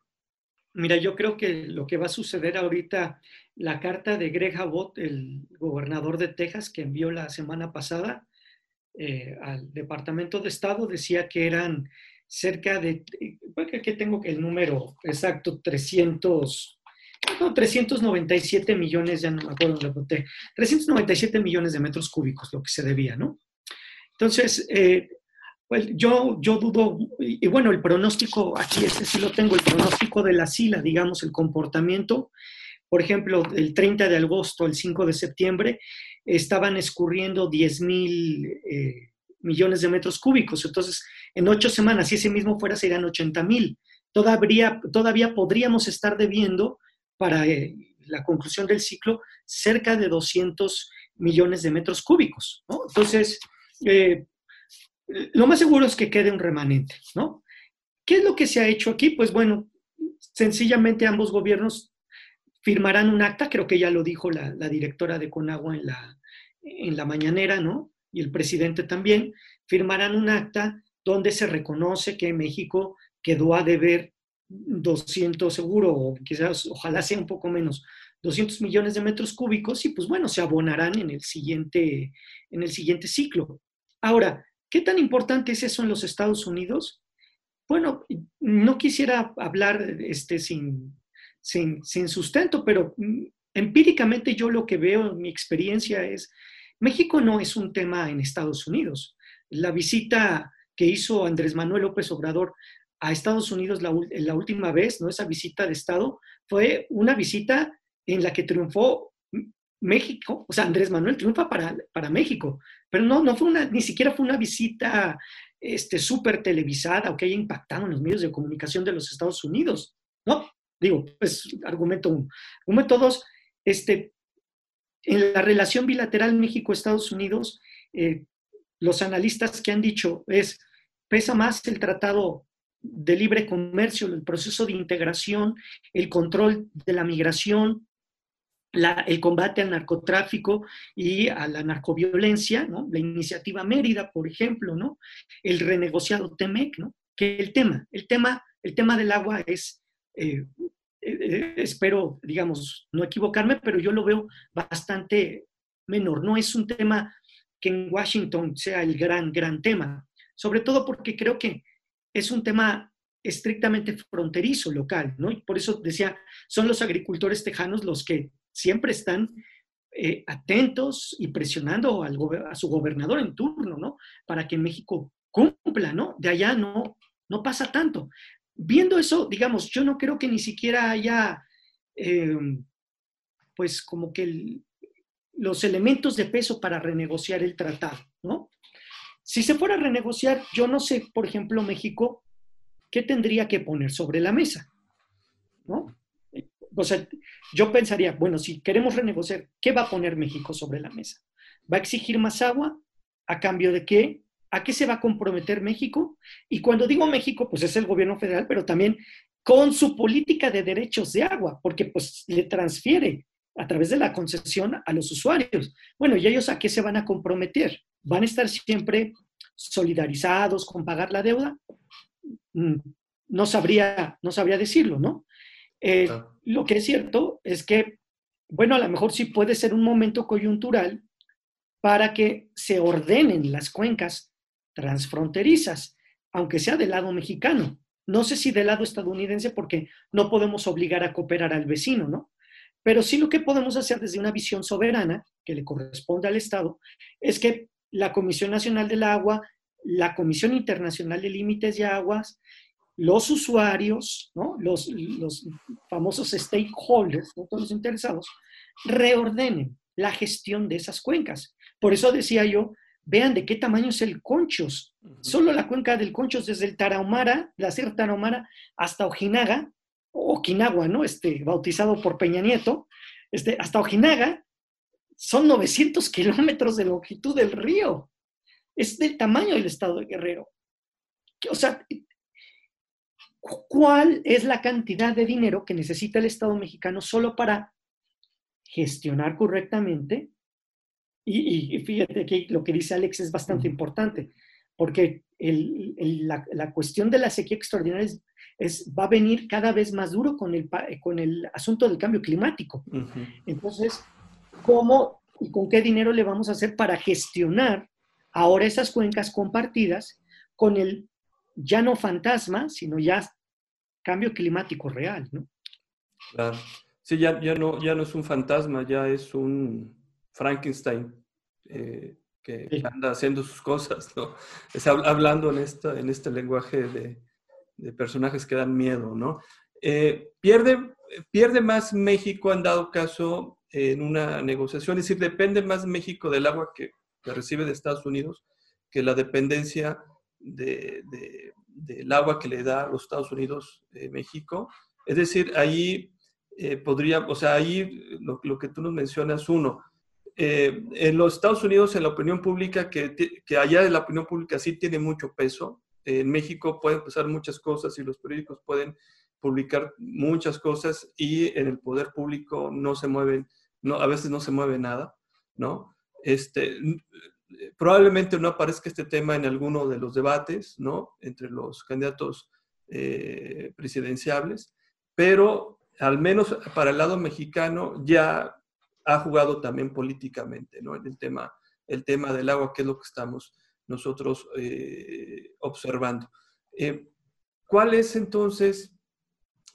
Mira, yo creo que lo que va a suceder ahorita, la carta de Greg Abbott, el gobernador de Texas, que envió la semana pasada, eh, al Departamento de Estado decía que eran cerca de, que tengo el número exacto, 300, no, 397 millones, ya no me acuerdo, lo 397 millones de metros cúbicos lo que se debía, ¿no? Entonces, eh, pues yo, yo dudo, y, bueno, el pronóstico, aquí este sí lo tengo, el pronóstico de la SILA, digamos, el comportamiento, por ejemplo, el 30 de agosto, el 5 de septiembre, estaban escurriendo 10 mil eh, millones de metros cúbicos. Entonces, en ocho semanas, si ese mismo fuera, serían 80 mil. Todavía, todavía podríamos estar debiendo para eh, la conclusión del ciclo cerca de 200 millones de metros cúbicos. Entonces, eh, lo más seguro es que quede un remanente. ¿no? ¿Qué es lo que se ha hecho aquí? Pues bueno, sencillamente ambos gobiernos firmarán un acta, creo que ya lo dijo la, directora de Conagua en la, en la mañanera, ¿no? Y el presidente también, firmarán un acta donde se reconoce que México quedó a deber 200 seguro, o quizás ojalá sea un poco menos, 200 millones de metros cúbicos y pues bueno, se abonarán en el siguiente, en el siguiente ciclo. Ahora, ¿qué tan importante es eso en los Estados Unidos? Bueno, no quisiera hablar este, sin, sin, sustento, pero mm, empíricamente yo lo que veo, mi experiencia es, México no es un tema en Estados Unidos. La visita que hizo Andrés Manuel López Obrador a Estados Unidos la, última vez, ¿no? Esa visita de Estado, fue una visita en la que triunfó México, o sea, Andrés Manuel triunfa para, para México, pero no, no fue una, ni siquiera fue una visita este, súper televisada o que haya impactado en los medios de comunicación de los Estados Unidos, ¿no? Digo, pues argumento uno. Argumento dos, este, en la relación bilateral México-Estados Unidos, eh, los analistas que han dicho es, pesa más el tratado de libre comercio, el proceso de integración, el control de la migración, el combate al narcotráfico y a la narcoviolencia, ¿no? la iniciativa Mérida, por ejemplo, ¿no? el renegociado TEMEC, ¿no? que el tema, el tema, el tema del agua es eh, eh, espero, digamos, no equivocarme, pero yo lo veo bastante menor. No es un tema que en Washington sea el gran, gran tema, sobre todo porque creo que es un tema estrictamente fronterizo, local, ¿no? Y por eso decía, son los agricultores tejanos los que siempre están eh, atentos y presionando al a su gobernador en turno, ¿no? Para que México cumpla, ¿no? De allá no, no pasa tanto viendo eso, digamos, yo no creo que ni siquiera haya, eh, pues como que los elementos de peso para renegociar el tratado, ¿no? Si se fuera a renegociar, yo no sé, por ejemplo, México, ¿qué tendría que poner sobre la mesa? ¿No? O sea, yo pensaría, bueno, si queremos renegociar, ¿qué va a poner México sobre la mesa? ¿Va a exigir más agua? ¿A cambio de qué? ¿A qué se va a comprometer México? Y cuando digo México, pues es el gobierno federal, pero también con su política de derechos de agua, porque pues le transfiere a través de la concesión a los usuarios. Bueno, ¿y ellos a qué se van a comprometer? ¿Van a estar siempre solidarizados con pagar la deuda? Mm, no sabría, no sabría decirlo, ¿no? Eh, lo que es cierto es que, bueno, a lo mejor sí puede ser un momento coyuntural para que se ordenen las cuencas transfronterizas, aunque sea del lado mexicano. No sé si del lado estadounidense, porque no podemos obligar a cooperar al vecino, ¿no? Pero sí lo que podemos hacer desde una visión soberana, que le corresponde al Estado, es que la Comisión Nacional del Agua, la Comisión Internacional de Límites de Aguas, los usuarios, ¿no? los, los famosos stakeholders, todos los interesados, reordenen la gestión de esas cuencas. Por eso decía yo, vean de qué tamaño es el Conchos. Solo la cuenca del Conchos, desde el Tarahumara, la Sierra Tarahumara, hasta Ojinaga, Okinawa, ¿no? Este, bautizado por Peña Nieto, este, hasta Ojinaga, son 900 kilómetros de longitud del río. Es del tamaño del estado de Guerrero. O sea, ¿cuál es la cantidad de dinero que necesita el Estado mexicano solo para gestionar correctamente? Y, fíjate que lo que dice Alex es bastante importante, porque la, cuestión de la sequía extraordinaria es va a venir cada vez más duro con el, con el asunto del cambio climático. Entonces, ¿cómo y con qué dinero le vamos a hacer para gestionar ahora esas cuencas compartidas con el ya no fantasma, sino ya cambio climático real, ¿no? Claro. Sí, ya, ya, no, ya no es un fantasma, ya es un Frankenstein eh, que anda haciendo sus cosas, ¿no? Está hablando en, esta, en este lenguaje de, de personajes que dan miedo, ¿no? Eh, pierde, pierde más México, han dado caso, en una negociación, es decir, depende más México del agua que, recibe de Estados Unidos que la dependencia de, del agua que le da a los Estados Unidos eh, México. Es decir, ahí eh, podría, o sea, ahí lo, lo, que tú nos mencionas, uno, en los Estados Unidos, en la opinión pública, que, que allá de la opinión pública sí tiene mucho peso, en México pueden pasar muchas cosas y los periódicos pueden publicar muchas cosas y en el poder público no se mueven, no, a veces no se mueve nada, ¿no? Este, probablemente no aparezca este tema en alguno de los debates, ¿no? Entre los candidatos eh, pero al menos para el lado mexicano ya ha jugado también políticamente, ¿no? En el tema, el tema del agua, que es lo que estamos nosotros eh, observando. Eh, ¿Cuál es entonces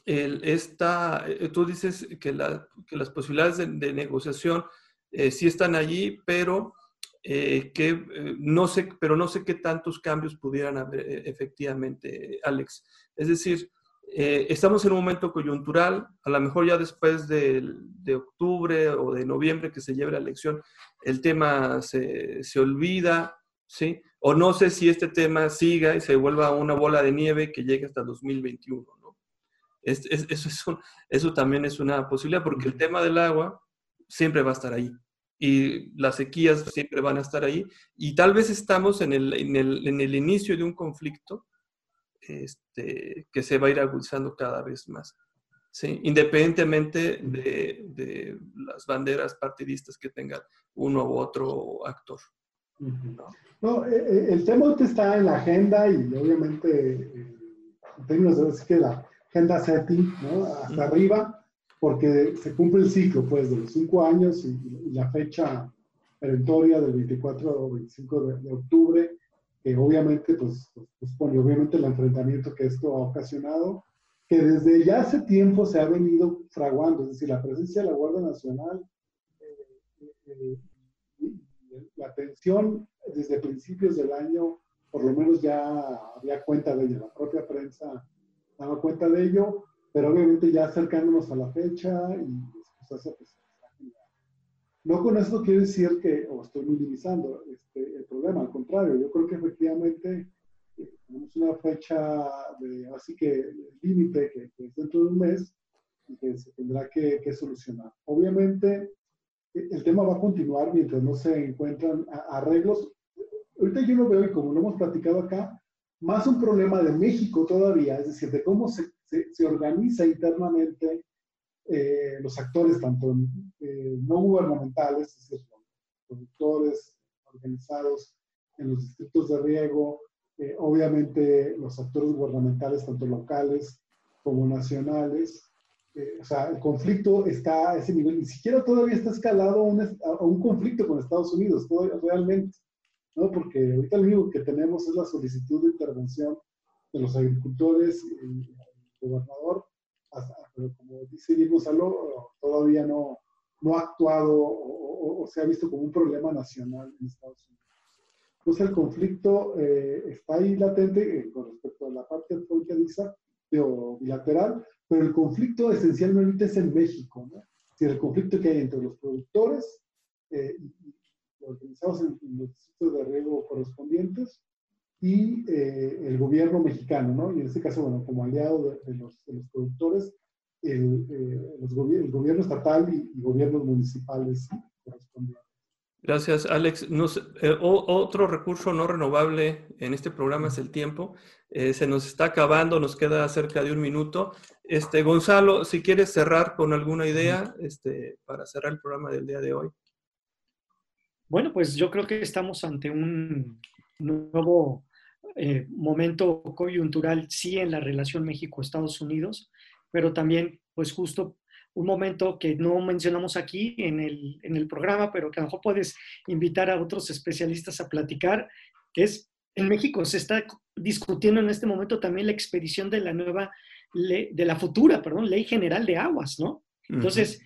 esta, eh, tú dices que, las posibilidades de, negociación sí están allí, pero que no sé, pero no sé qué tantos cambios pudieran haber efectivamente, Alex. Es decir, estamos en un momento coyuntural, a lo mejor ya después de, de, octubre o de noviembre que se lleve la elección, el tema se, se olvida, ¿sí? O no sé si este tema siga y se vuelva una bola de nieve que llegue hasta 2021, ¿no? eso, eso también es una posibilidad porque el tema del agua siempre va a estar ahí y las sequías siempre van a estar ahí y tal vez estamos en el, en el, en el inicio de un conflicto este, que se va a ir agudizando cada vez más. ¿sí? Independientemente de, de, las banderas partidistas que tenga uno u otro actor. No, eh, eh, el tema está en la agenda y obviamente eh, en términos de que la agenda setting, ¿no? Hasta arriba, porque se cumple el ciclo, pues, de los cinco años y, la fecha perentoria del 24 o 25 de, octubre, obviamente, pues, pues, pone obviamente el enfrentamiento que esto ha ocasionado, que desde ya hace tiempo se ha venido fraguando, es decir, la presencia de la Guardia Nacional la tensión desde principios del año, por lo menos ya había cuenta de ello, la propia prensa daba cuenta de ello, pero obviamente ya acercándonos a la fecha y pues, No con esto quiero decir que, o estoy minimizando este, el problema, al contrario, yo creo que efectivamente eh, tenemos una fecha así que límite que, es dentro de un mes y que se tendrá que, solucionar. Obviamente, e, el tema va a continuar mientras no se encuentran arreglos. Ahorita yo lo veo y como lo hemos platicado acá, más un problema de México todavía, es decir, de cómo se organiza internamente eh, los actores, tanto eh, no gubernamentales, es decir, productores organizados en los distritos de riego, eh, obviamente los actores gubernamentales, tanto locales como nacionales. o sea, el conflicto está a ese nivel, ni siquiera todavía está escalado a un, a un conflicto con Estados Unidos, realmente, ¿no? Porque ahorita lo único que tenemos es la solicitud de intervención de los agricultores y el gobernador pero como dice Diego Gonzalo, todavía no, no ha actuado o, se ha visto como un problema nacional en Estados Unidos. Entonces el conflicto eh, está ahí latente eh, con respecto a la parte fronteriza o bilateral, pero el conflicto esencialmente es en México, ¿no? el conflicto que hay entre los productores eh, organizados en, en, los distritos de riego correspondientes y eh, el gobierno mexicano, ¿no? Y en este caso, bueno, como aliado de, los, de los, productores, el, eh, el, gobierno estatal y, gobiernos municipales correspondientes. Gracias, Alex. Nos, eh, otro recurso no renovable en este programa es el tiempo. se nos está acabando, nos queda cerca de un minuto. Este, Gonzalo, si quieres cerrar con alguna idea este, para cerrar el programa del día de hoy. Bueno, pues yo creo que estamos ante un nuevo eh, momento coyuntural, sí, en la relación México-Estados Unidos, pero también, pues justo un momento que no mencionamos aquí en el, en el programa, pero que a lo mejor puedes invitar a otros especialistas a platicar, que es en México se está discutiendo en este momento también la expedición de la nueva, ley, de la futura, perdón, ley general de aguas, ¿no? Entonces,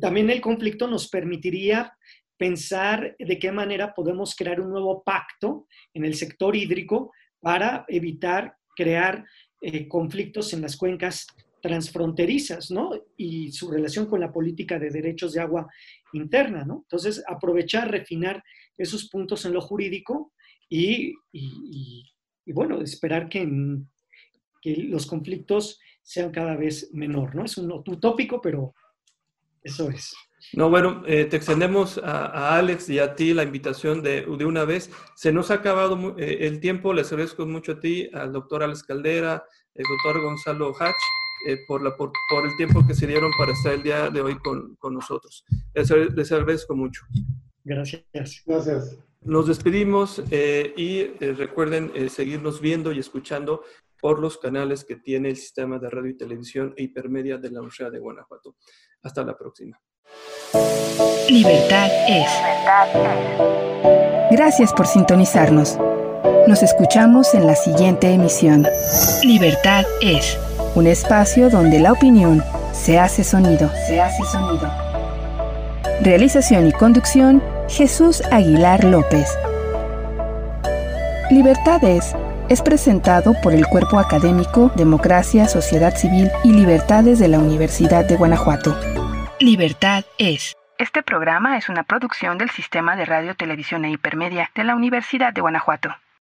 también el conflicto nos permitiría pensar de qué manera podemos crear un nuevo pacto en el sector hídrico para evitar crear eh, conflictos en las cuencas transfronterizas, ¿no? Y su relación con la política de derechos de agua interna, ¿no? Entonces, aprovechar, refinar esos puntos en lo jurídico y, bueno, esperar que, que, los conflictos sean cada vez menor, ¿no? Es un utópico, pero eso es. No, bueno, eh, te extendemos a, Alex y a ti la invitación de, de una vez. Se nos ha acabado eh, el tiempo, les agradezco mucho a ti, al doctor Alex Caldera, el doctor Gonzalo Hatch, eh, por, la, por, el tiempo que se dieron para estar el día de hoy con, con nosotros. Les, les, agradezco mucho. Gracias. Gracias. Nos despedimos y recuerden seguirnos viendo y escuchando por los canales que tiene el sistema de radio y televisión e hipermedia de la Universidad de Guanajuato. Hasta la próxima. Libertad es. Gracias por sintonizarnos. Nos escuchamos en la siguiente emisión. Libertad es un espacio donde la opinión se hace sonido. Realización y conducción Jesús Aguilar López. Libertad es es presentado por el Cuerpo Académico Democracia, Sociedad Civil y Libertades de la Universidad de Guanajuato. Libertad es. Este programa es una producción del Sistema de Radio, Televisión e Hipermedia de la Universidad de Guanajuato.